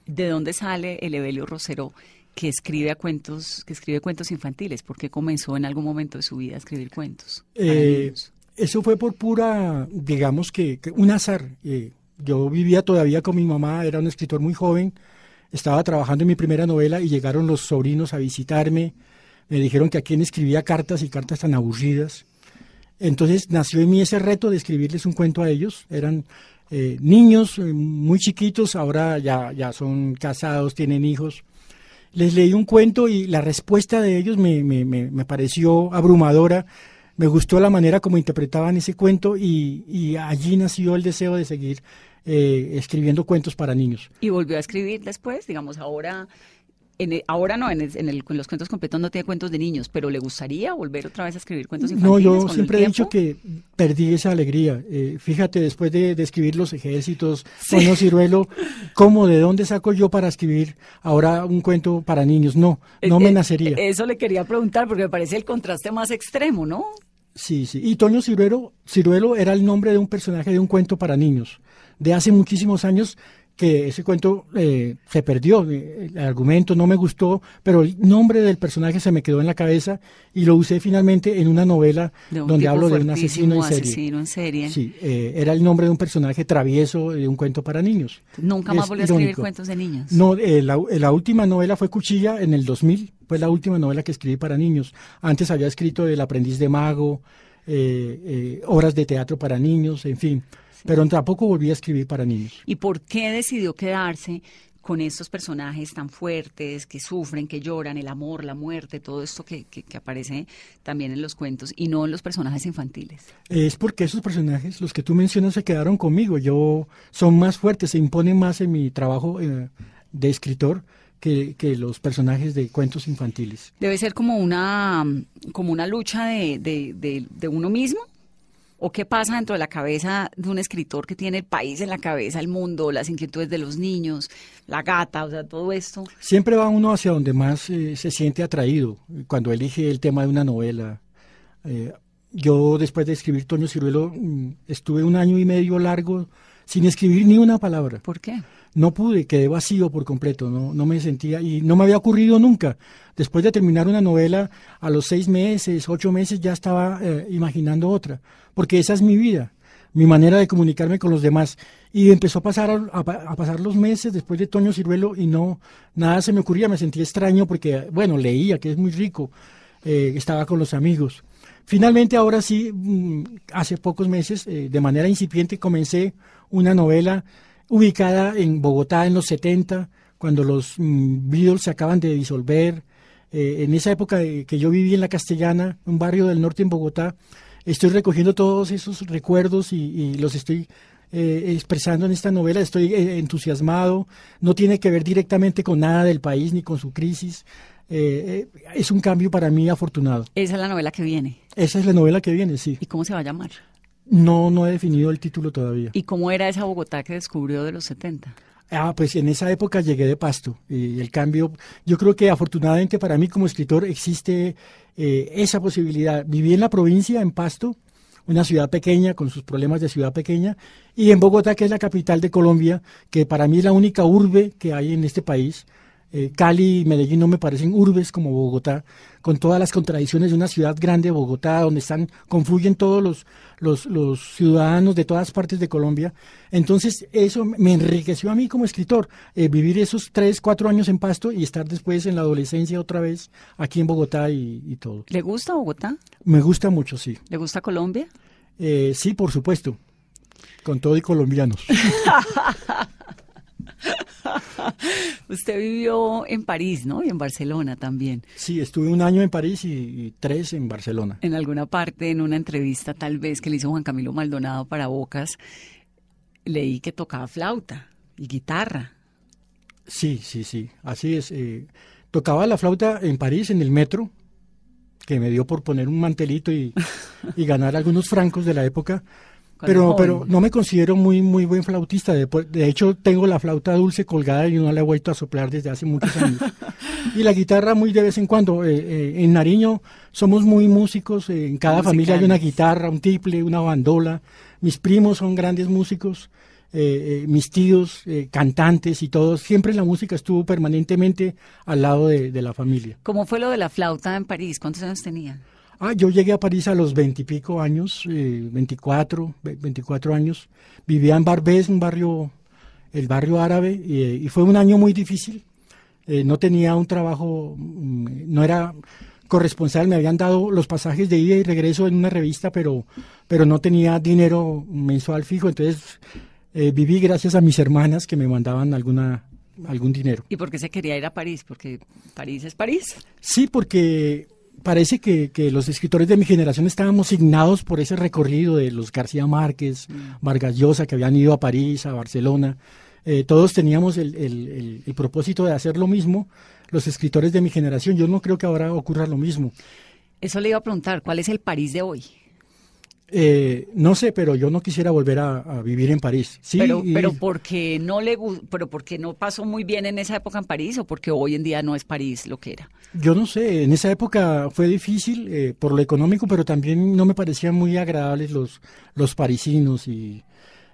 ¿De dónde sale el Evelio Rosero que escribe a cuentos, que escribe cuentos infantiles? ¿Por qué comenzó en algún momento de su vida a escribir cuentos? Eh, eso fue por pura, digamos que, que un azar. Eh, yo vivía todavía con mi mamá, era un escritor muy joven, estaba trabajando en mi primera novela y llegaron los sobrinos a visitarme. Me dijeron que a quién escribía cartas y cartas tan aburridas. Entonces nació en mí ese reto de escribirles un cuento a ellos. Eran eh, niños eh, muy chiquitos, ahora ya, ya son casados, tienen hijos. Les leí un cuento y la respuesta de ellos me, me, me, me pareció abrumadora. Me gustó la manera como interpretaban ese cuento y, y allí nació el deseo de seguir eh, escribiendo cuentos para niños. ¿Y volvió a escribir después? Digamos, ahora en el, ahora no, en, el, en, el, en, los cuentos completos no tiene cuentos de niños, pero ¿le gustaría volver otra vez a escribir cuentos infantiles? No, yo siempre he dicho que perdí esa alegría. Eh, fíjate, después de, de, escribir Los Ejércitos, sí. Toño Ciruelo, ¿cómo, de dónde saco yo para escribir ahora un cuento para niños? No, no me nacería. Eso le quería preguntar porque me parece el contraste más extremo, ¿no? Sí, sí. Y Toño Ciruelo, Ciruelo era el nombre de un personaje de un cuento para niños de hace muchísimos años que ese cuento eh, se perdió, el argumento no me gustó, pero el nombre del personaje se me quedó en la cabeza y lo usé finalmente en una novela un donde hablo de un asesino en serie. Asesino en serie. Sí, eh, era el nombre de un personaje travieso de un cuento para niños. ¿Nunca más volvió a escribir cuentos de niños? No, eh, la, la, última novela fue Cuchilla en el 2000, fue la última novela que escribí para niños. Antes había escrito El aprendiz de mago, obras de teatro para niños, en fin pero tampoco volví a escribir para niños. ¿Y por qué decidió quedarse con estos personajes tan fuertes, que sufren, que lloran, el amor, la muerte, todo esto que, que, que, aparece también en los cuentos y no en los personajes infantiles? Es porque esos personajes, los que tú mencionas, se quedaron conmigo. Yo son más fuertes, se imponen más en mi trabajo eh, de escritor. Que, que, los personajes de cuentos infantiles. Debe ser como una, como una lucha de, de, de, de uno mismo ¿O qué pasa dentro de la cabeza de un escritor que tiene el país en la cabeza, el mundo, las inquietudes de los niños, la gata, o sea, todo esto? Siempre va uno hacia donde más eh, se siente atraído cuando elige el tema de una novela. Eh, yo, después de escribir Toño Ciruelo, mm, estuve un año y medio largo sin escribir ni una palabra. ¿Por qué? No pude, quedé vacío por completo, no, no me sentía, y no me había ocurrido nunca. Después de terminar una novela, a los seis meses, ocho meses, ya estaba eh, imaginando otra, porque esa es mi vida, mi manera de comunicarme con los demás. Y empezó a pasar, a, a pasar los meses después de Toño Ciruelo y no, nada se me ocurría, me sentía extraño porque, bueno, leía, que es muy rico, eh, estaba con los amigos. Finalmente, ahora sí, mm, hace pocos meses, eh, de manera incipiente, comencé una novela ubicada en Bogotá en los 70, cuando los mm, Beatles se acaban de disolver. Eh, en esa época que yo viví en La Castellana, un barrio del norte en Bogotá, estoy recogiendo todos esos recuerdos y, y los estoy eh, expresando en esta novela. Estoy eh, entusiasmado, no tiene que ver directamente con nada del país ni con su crisis. Eh, es un cambio para mí afortunado. Esa es la novela que viene. Esa es la novela que viene, sí. ¿Y cómo se va a llamar? No, no he definido el título todavía. ¿Y cómo era esa Bogotá que descubrió de los 70? Ah, pues en esa época llegué de Pasto y el cambio, yo creo que afortunadamente para mí como escritor existe eh, esa posibilidad. Viví en la provincia, en Pasto, una ciudad pequeña con sus problemas de ciudad pequeña, y en Bogotá, que es la capital de Colombia, que para mí es la única urbe que hay en este país, Eh, Cali y Medellín no me parecen urbes como Bogotá, con todas las contradicciones de una ciudad grande, Bogotá, donde están, confluyen todos los, los, los ciudadanos de todas partes de Colombia. Entonces, eso me enriqueció a mí como escritor, eh, vivir esos tres, cuatro años en Pasto y estar después en la adolescencia otra vez aquí en Bogotá y, y todo. ¿Le gusta Bogotá? Me gusta mucho, sí. ¿Le gusta Colombia? Eh, sí, por supuesto. Con todo y colombianos. <laughs> <laughs> Usted vivió en París, ¿no? Y en Barcelona también. Sí, estuve un año en París y, y, tres en Barcelona. En alguna parte, en una entrevista tal vez que le hizo Juan Camilo Maldonado para Bocas, leí que tocaba flauta y guitarra. Sí, sí, sí, así es. Eh, tocaba la flauta en París, en el metro, que me dio por poner un mantelito y, <laughs> y ganar algunos francos de la época. Pero, pero no me considero muy muy buen flautista. De, de, hecho, tengo la flauta dulce colgada y no la he vuelto a soplar desde hace muchos años. <laughs> y la guitarra muy de vez en cuando. Eh, eh, en Nariño somos muy músicos. Eh, en cada familia hay una guitarra, un tiple, una bandola. Mis primos son grandes músicos. mis tíos, cantantes y todos. Siempre la música estuvo permanentemente al lado de, de la familia. ¿Cómo fue lo de la flauta en París? ¿Cuántos años tenía? Ah, yo llegué a París a los veintipico años, eh, 24, 24 años. Vivía en Barbès, un barrio, el barrio árabe, y, y fue un año muy difícil. Eh, no tenía un trabajo, no era corresponsal, me habían dado los pasajes de ida y regreso en una revista, pero, pero no tenía dinero mensual fijo, entonces eh, viví gracias a mis hermanas que me mandaban alguna, algún dinero. ¿Y por qué se quería ir a París? Porque París es París. Sí, porque parece que, que, los escritores de mi generación estábamos signados por ese recorrido de los García Márquez, mm. Vargas Llosa, que habían ido a París, a Barcelona. Eh, todos teníamos el, el, el, el, propósito de hacer lo mismo, los escritores de mi generación. Yo no creo que ahora ocurra lo mismo. Eso le iba a preguntar, ¿cuál es el París de hoy? Eh, no sé, pero yo no quisiera volver a, a vivir en París. Sí, pero, y, pero porque no le, pero porque no pasó muy bien en esa época en París o porque hoy en día no es París lo que era. Yo no sé, en esa época fue difícil eh, por lo económico, pero también no me parecían muy agradables los los parisinos y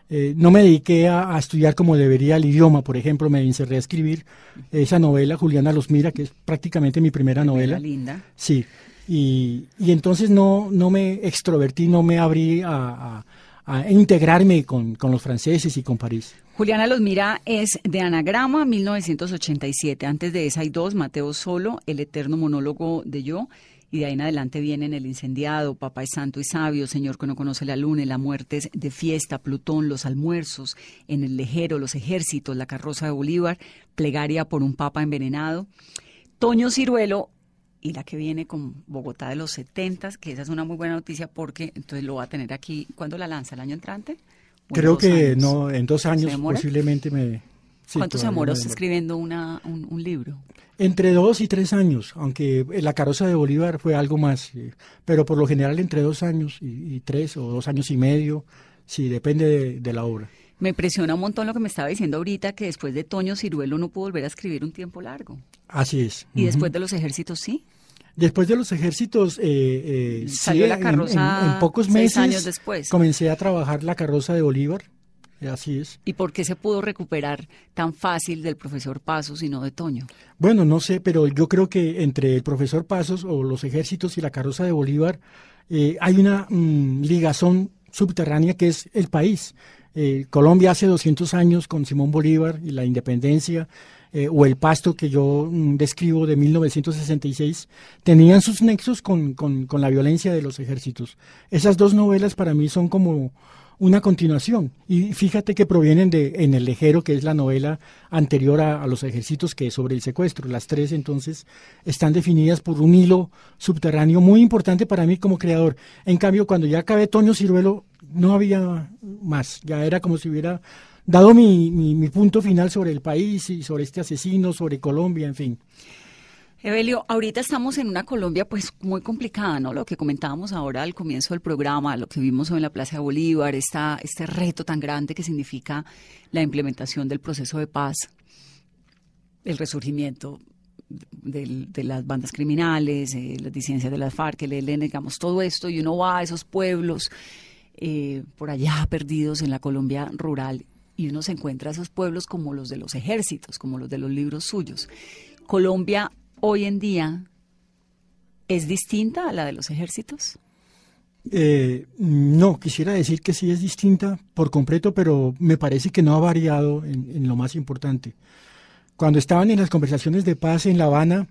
eh, no me dediqué a, a, estudiar como debería el idioma. Por ejemplo, me encerré a escribir esa novela Juliana los mira, que es prácticamente mi primera novela. Linda. Sí. Y, y, entonces no, no me extrovertí, no me abrí a, a, integrarme con, con, los franceses y con París. Juliana Los Mira es de Anagrama 1987. Antes de esa hay dos, Mateo Solo, El eterno monólogo de yo. Y de ahí en adelante vienen El incendiado, Papá es santo y sabio, Señor que no conoce la luna, La muerte de fiesta, Plutón, Los almuerzos, En el lejero, Los ejércitos, La carroza de Bolívar, Plegaria por un papa envenenado. Toño Ciruelo y la que viene con Bogotá de los 70, que esa es una muy buena noticia porque entonces lo va a tener aquí. ¿Cuándo la lanza? ¿El año entrante? Creo que años? no, en dos años posiblemente me... Sí, ¿Cuánto se usted escribiendo una, un, un, libro? Entre dos y tres años, aunque la carroza de Bolívar fue algo más, pero por lo general entre dos años y, y tres o dos años y medio, sí, depende de, de la obra. Me impresiona un montón lo que me estaba diciendo ahorita, que después de Toño Ciruelo no pudo volver a escribir un tiempo largo. Así es. ¿Y uh -huh. después de los ejércitos sí? Después de los ejércitos, eh, eh, salió sí, la carroza en, en, en pocos meses. años después. Comencé a trabajar la carroza de Bolívar. Así es. ¿Y por qué se pudo recuperar tan fácil del profesor Pasos y no de Toño? Bueno, no sé, pero yo creo que entre el profesor Pasos o los ejércitos y la carroza de Bolívar eh, hay una mmm, ligazón subterránea que es el país. Eh, Colombia hace 200 años con Simón Bolívar y la independencia, eh, o el pasto que yo mm, describo de 1966, tenían sus nexos con, con, con, la violencia de los ejércitos. Esas dos novelas para mí son como una continuación. Y fíjate que provienen de En el Lejero, que es la novela anterior a, los ejércitos, que es sobre el secuestro. Las tres entonces están definidas por un hilo subterráneo muy importante para mí como creador. En cambio, cuando ya acabé Toño Ciruelo, no había más. Ya era como si hubiera dado mi, mi, punto final sobre el país y sobre este asesino, sobre Colombia, en fin. Evelio, ahorita estamos en una Colombia pues muy complicada, ¿no? Lo que comentábamos ahora al comienzo del programa, lo que vimos hoy en la Plaza de Bolívar, esta, este reto tan grande que significa la implementación del proceso de paz, el resurgimiento de, de, las bandas criminales, eh, las disidencias de las FARC, el ELN, digamos, todo esto, y uno va a esos pueblos eh, por allá <laughs> perdidos en la Colombia rural y uno se encuentra a esos pueblos como los de los ejércitos, como los de los libros suyos. Colombia hoy en día es distinta a la de los ejércitos? Eh, no, quisiera decir que sí es distinta por completo, pero me parece que no ha variado en, lo más importante. Cuando estaban en las conversaciones de paz en La Habana,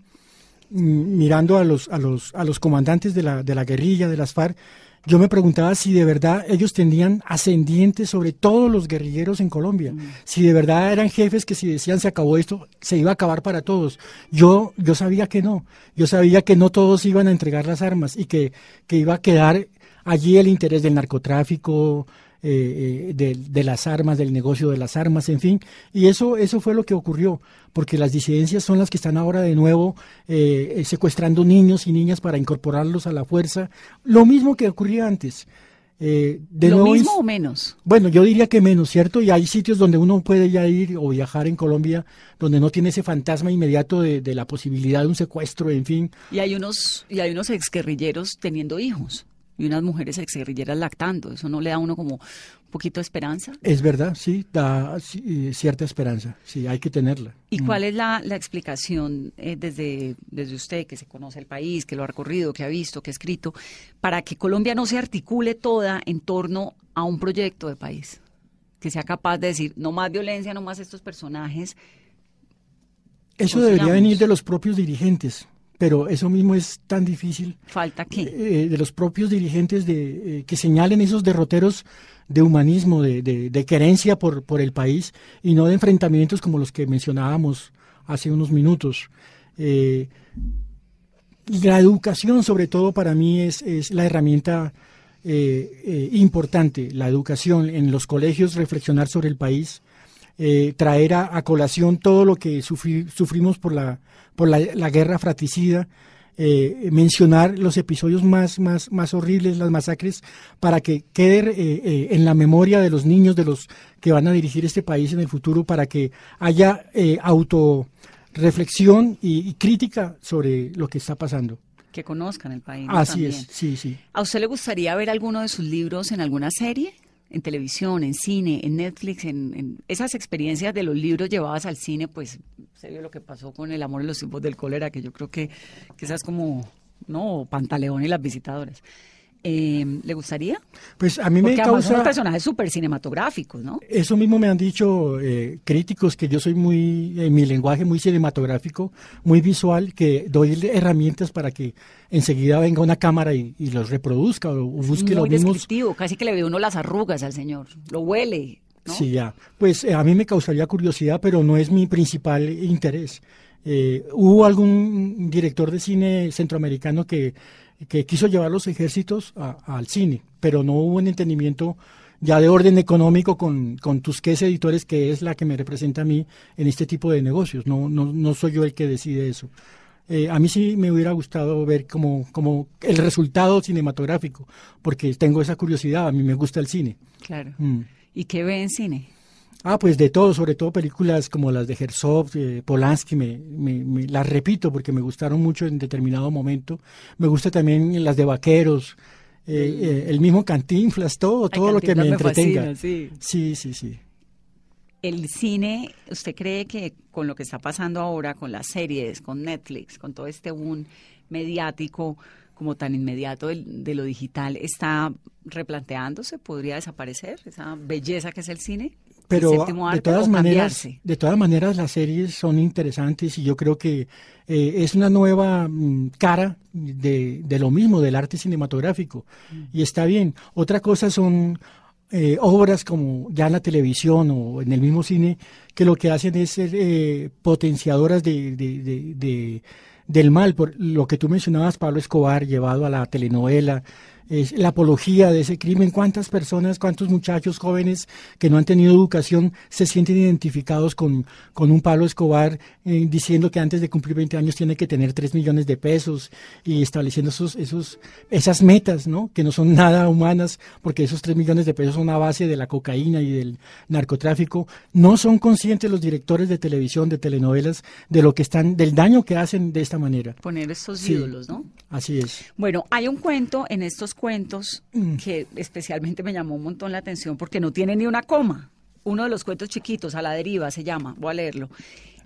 mm, mirando a los, a los, a los comandantes de la, de la guerrilla, de las FARC, yo me preguntaba si de verdad ellos tenían ascendientes sobre todos los guerrilleros en Colombia, mm. si de verdad eran jefes que si decían se acabó esto, se iba a acabar para todos. Yo, yo sabía que no, yo sabía que no todos iban a entregar las armas y que, que iba a quedar allí el interés del narcotráfico, eh, eh, de, de, las armas, del negocio de las armas, en fin. Y eso, eso fue lo que ocurrió, porque las disidencias son las que están ahora de nuevo eh, secuestrando niños y niñas para incorporarlos a la fuerza. Lo mismo que ocurría antes. Eh, de ¿Lo mismo o menos? Bueno, yo diría que menos, ¿cierto? Y hay sitios donde uno puede ya ir o viajar en Colombia donde no tiene ese fantasma inmediato de, de la posibilidad de un secuestro, en fin. Y hay unos, y hay unos exguerrilleros teniendo hijos y unas mujeres exguerrilleras lactando. ¿Eso no le da a uno como un poquito de esperanza? Es verdad, sí, da sí, cierta esperanza, sí, hay que tenerla. ¿Y mm. cuál es la, la explicación eh, desde, desde usted, que se conoce el país, que lo ha recorrido, que ha visto, que ha escrito, para que Colombia no se articule toda en torno a un proyecto de país? Que sea capaz de decir, no más violencia, no más estos personajes. Eso debería venir de los propios dirigentes pero eso mismo es tan difícil. ¿Falta qué? Eh, de los propios dirigentes de, eh, que señalen esos derroteros de humanismo, de, de, querencia por, por el país y no de enfrentamientos como los que mencionábamos hace unos minutos. Eh, la educación, sobre todo, para mí es, es la herramienta importante, la educación en los colegios, reflexionar sobre el país, traer a, a, colación todo lo que sufrimos por la por la, guerra fratricida, eh, mencionar los episodios más, más, más horribles, las masacres, para que quede eh, eh, en la memoria de los niños, de los que van a dirigir este país en el futuro, para que haya autorreflexión y, y crítica sobre lo que está pasando que conozcan el país. Así es, sí, sí. ¿A usted le gustaría ver alguno de sus libros en alguna serie? En televisión, en cine, en Netflix, en, esas experiencias de los libros llevadas al cine, pues se vio lo que pasó con El amor en los tiempos del cólera, que yo creo que, que esas como, no, Pantaleón y las visitadoras. Eh, ¿Le gustaría? Pues a mí me causa... son personajes súper cinematográficos, ¿no? Eso mismo me han dicho eh, críticos, que yo soy muy, en mi lenguaje muy cinematográfico, muy visual, que doy herramientas para que enseguida venga una cámara y, los reproduzca o, busque muy los mismos... casi que le ve uno las arrugas al señor, lo huele. ¿no? Sí, ya. Pues eh, a mí me causaría curiosidad, pero no es mi principal interés. hubo algún director de cine centroamericano que que quiso llevar los ejércitos al cine, pero no hubo un entendimiento ya de orden económico con, con Tusquets Editores, que es la que me representa a mí en este tipo de negocios. No, no, no soy yo el que decide eso. Eh, a mí sí me hubiera gustado ver como, como el resultado cinematográfico, porque tengo esa curiosidad, a mí me gusta el cine. Claro. Mm. ¿Y qué ve en cine? Ah, pues de todo, sobre todo películas como las de Herzog, de Polanski, me, me, las repito porque me gustaron mucho en determinado momento. Me gusta también las de Vaqueros, eh, eh, el mismo Cantinflas, todo, todo lo que me, entretenga. sí. sí, sí, sí. El cine, ¿usted cree que con lo que está pasando ahora, con las series, con Netflix, con todo este boom mediático, como tan inmediato de, de, lo digital está replanteándose? ¿Podría desaparecer esa belleza que es el cine? Pero de todas maneras de todas maneras las series son interesantes y yo creo que eh, es una nueva mm, cara de, de, lo mismo del arte cinematográfico. Mm. y está bien. Otra cosa son eh, obras como ya en la televisión o en el mismo cine que lo que hacen es ser eh, potenciadoras de, de, de, del mal. Por lo que tú mencionabas Pablo Escobar llevado a la telenovela es la apología de ese crimen. ¿Cuántas personas, cuántos muchachos jóvenes que no han tenido educación se sienten identificados con, con un Pablo Escobar eh, diciendo que antes de cumplir 20 años tiene que tener 3 millones de pesos y estableciendo esos, esos, esas metas, ¿no? Que no son nada humanas porque esos 3 millones de pesos son a base de la cocaína y del narcotráfico. No son conscientes los directores de televisión, de telenovelas, de lo que están, del daño que hacen de esta manera. Poner estos ídolos, ¿no? Así es. Bueno, hay un cuento en estos cuentos mm. que especialmente me llamó un montón la atención porque no tiene ni una coma. Uno de los cuentos chiquitos, a la deriva se llama, voy a leerlo.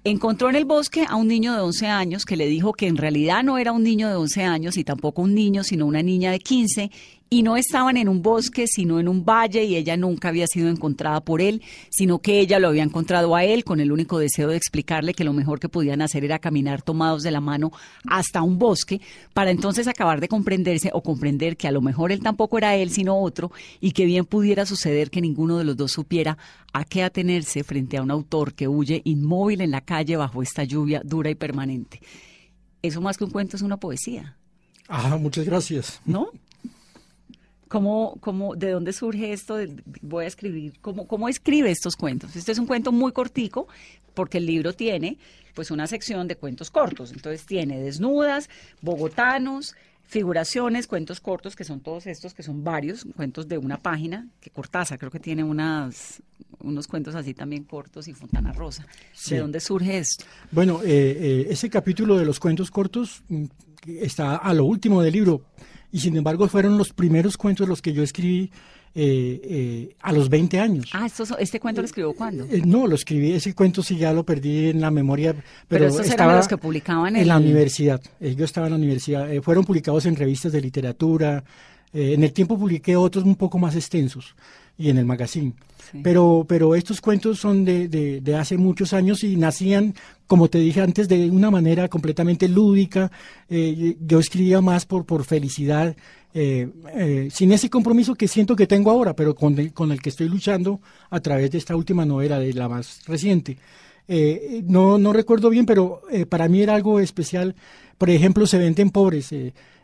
encontró en el bosque a un niño de 11 años que le dijo que en realidad no era un niño de 11 años y tampoco un niño, sino una niña de 15 y no estaban en un bosque, sino en un valle y ella nunca había sido encontrada por él, sino que ella lo había encontrado a él con el único deseo de explicarle que lo mejor que podían hacer era caminar tomados de la mano hasta un bosque para entonces acabar de comprenderse o comprender que a lo mejor él tampoco era él, sino otro y que bien pudiera suceder que ninguno de los dos supiera a qué atenerse frente a un autor que huye inmóvil en la calle bajo esta lluvia dura y permanente. Eso más que un cuento es una poesía. Ah, muchas gracias. ¿No? ¿Cómo, cómo, ¿De dónde surge esto? De, voy a escribir, ¿cómo, ¿cómo escribe estos cuentos? Este es un cuento muy cortico porque el libro tiene pues una sección de cuentos cortos. Entonces tiene desnudas, bogotanos, figuraciones, cuentos cortos, que son todos estos, que son varios, cuentos de una página, que Cortázar creo que tiene unas, unos cuentos así también cortos y Fontana Rosa. ¿De dónde surge esto? Bueno, eh, eh, ese capítulo de los cuentos cortos mm, está a lo último del libro y sin embargo fueron los primeros cuentos los que yo escribí eh, eh, a los 20 años. Ah, ¿este cuento lo escribió cuándo? Eh, no, lo escribí, ese cuento sí ya lo perdí en la memoria, pero, estos estaba eran los que publicaban en, la universidad. yo estaba en la universidad, fueron publicados en revistas de literatura, en el tiempo publiqué otros un poco más extensos y en el magazine. Pero, pero estos cuentos son de, de, hace muchos años y nacían, como te dije antes, de una manera completamente lúdica. Eh, yo escribía más por, por felicidad, eh, eh, sin ese compromiso que siento que tengo ahora, pero con el, con el que estoy luchando a través de esta última novela, de la más reciente. no, no recuerdo bien, pero para mí era algo especial. Por ejemplo, se venden pobres.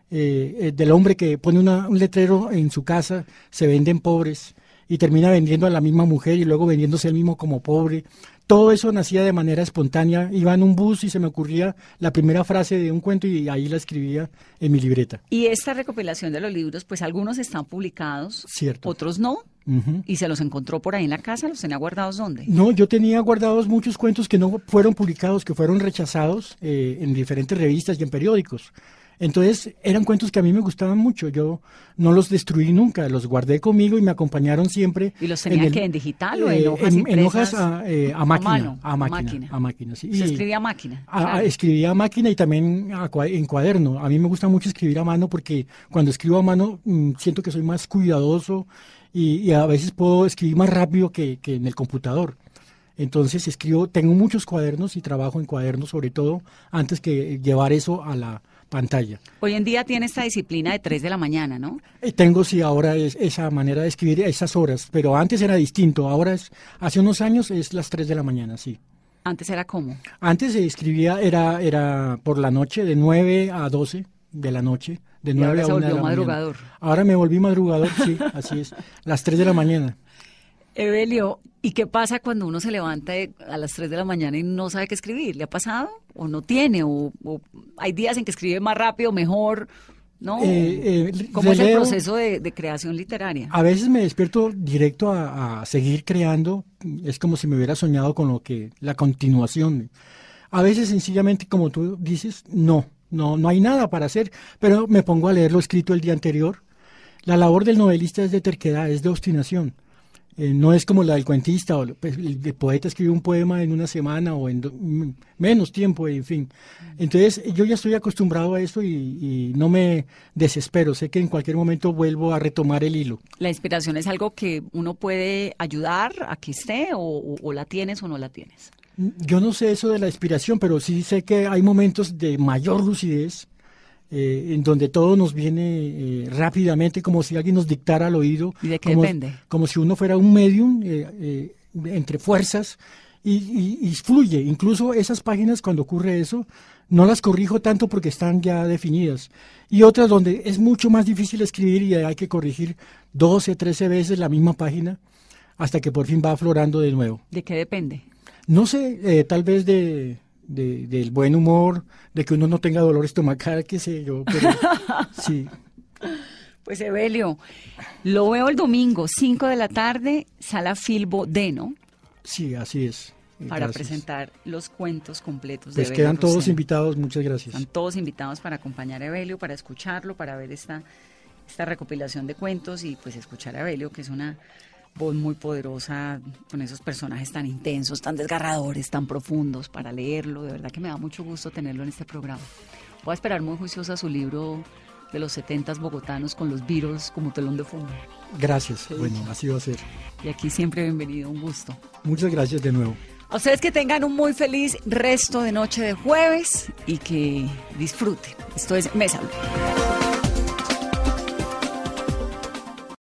del hombre que pone un letrero en su casa, se venden pobres y termina vendiendo a la misma mujer y luego vendiéndose él mismo como pobre. Todo eso nacía de manera espontánea. Iba en un bus y se me ocurría la primera frase de un cuento y ahí la escribía en mi libreta. Y esta recopilación de los libros, pues algunos están publicados, Cierto. otros no. ¿Y se los encontró por ahí en la casa? ¿Los tenía guardados dónde? No, yo tenía guardados muchos cuentos que no fueron publicados, que fueron rechazados eh, en diferentes revistas y en periódicos. Entonces eran cuentos que a mí me gustaban mucho. Yo no los destruí nunca, los guardé conmigo y me acompañaron siempre. ¿Y los tenía que en digital o en eh, hojas en, hojas a, eh, a, máquina, a, máquina, a máquina. sí. ¿Se escribía a máquina? escribía a máquina y también en cuaderno. A mí me gusta mucho escribir a mano porque cuando escribo a mano mm, siento que soy más cuidadoso y, a veces puedo escribir más rápido que, que en el computador. Entonces escribo, tengo muchos cuadernos y trabajo en cuadernos sobre todo antes que llevar eso a la, pantalla. Hoy en día tiene esta disciplina de 3 de la mañana, ¿no? Eh, tengo, sí, ahora es esa manera de escribir esas horas, pero antes era distinto, ahora es, hace unos años es las 3 de la mañana, sí. ¿Antes era cómo? Antes se escribía, era, era por la noche, de 9 a 12 de la noche, de 9 a 1 de la madrugador. Mañana. Ahora me volví madrugador, sí, <laughs> así es, las 3 de la mañana. Evelio, ¿y qué pasa cuando uno se levanta a las 3 de la mañana y no sabe qué escribir? ¿Le ha pasado? ¿O no tiene? ¿O, hay días en que escribe más rápido, mejor? ¿No? Eh, eh, ¿Cómo es el proceso de, creación literaria? A veces me despierto directo a, seguir creando. Es como si me hubiera soñado con lo que la continuación. A veces sencillamente, como tú dices, no, no, no hay nada para hacer, pero me pongo a leer lo escrito el día anterior. La labor del novelista es de terquedad, es de obstinación. Eh, no es como la del cuentista, o pues, el, poeta escribe un poema en una semana o en mm, menos tiempo, en fin. Entonces yo ya estoy acostumbrado a eso y, no me desespero, sé que en cualquier momento vuelvo a retomar el hilo. ¿La inspiración es algo que uno puede ayudar a que esté o la tienes o no la tienes? Yo no sé eso de la inspiración, pero sí sé que hay momentos de mayor lucidez eh, en donde todo nos viene eh, rápidamente, como si alguien nos dictara al oído. ¿Y de qué como, depende? Como si uno fuera un medium eh, entre fuerzas y, fluye. Incluso esas páginas, cuando ocurre eso, no las corrijo tanto porque están ya definidas. Y otras donde es mucho más difícil escribir y hay que corregir 12, 13 veces la misma página hasta que por fin va aflorando de nuevo. ¿De qué depende? No sé, tal vez de de, del buen humor, de que uno no tenga dolor estomacal, qué sé yo, pero <laughs> sí. Pues Evelio, lo veo el domingo, 5 de la tarde, Sala Filbo Deno. Sí, así es. Para presentar los cuentos completos de Pues quedan todos invitados, muchas gracias. Están todos invitados para acompañar a Evelio, para escucharlo, para ver esta, esta recopilación de cuentos y pues escuchar a Evelio, que es una voz muy poderosa, con esos personajes tan intensos, tan desgarradores, tan profundos para leerlo. De verdad que me da mucho gusto tenerlo en este programa. Voy a esperar muy juiciosa su libro de los 70 bogotanos con los Beatles como telón de fondo. Gracias, bueno, así va a ser. Y aquí siempre bienvenido, un gusto. Muchas gracias de nuevo. A ustedes que tengan un muy feliz resto de noche de jueves y que disfruten. Esto es Mesa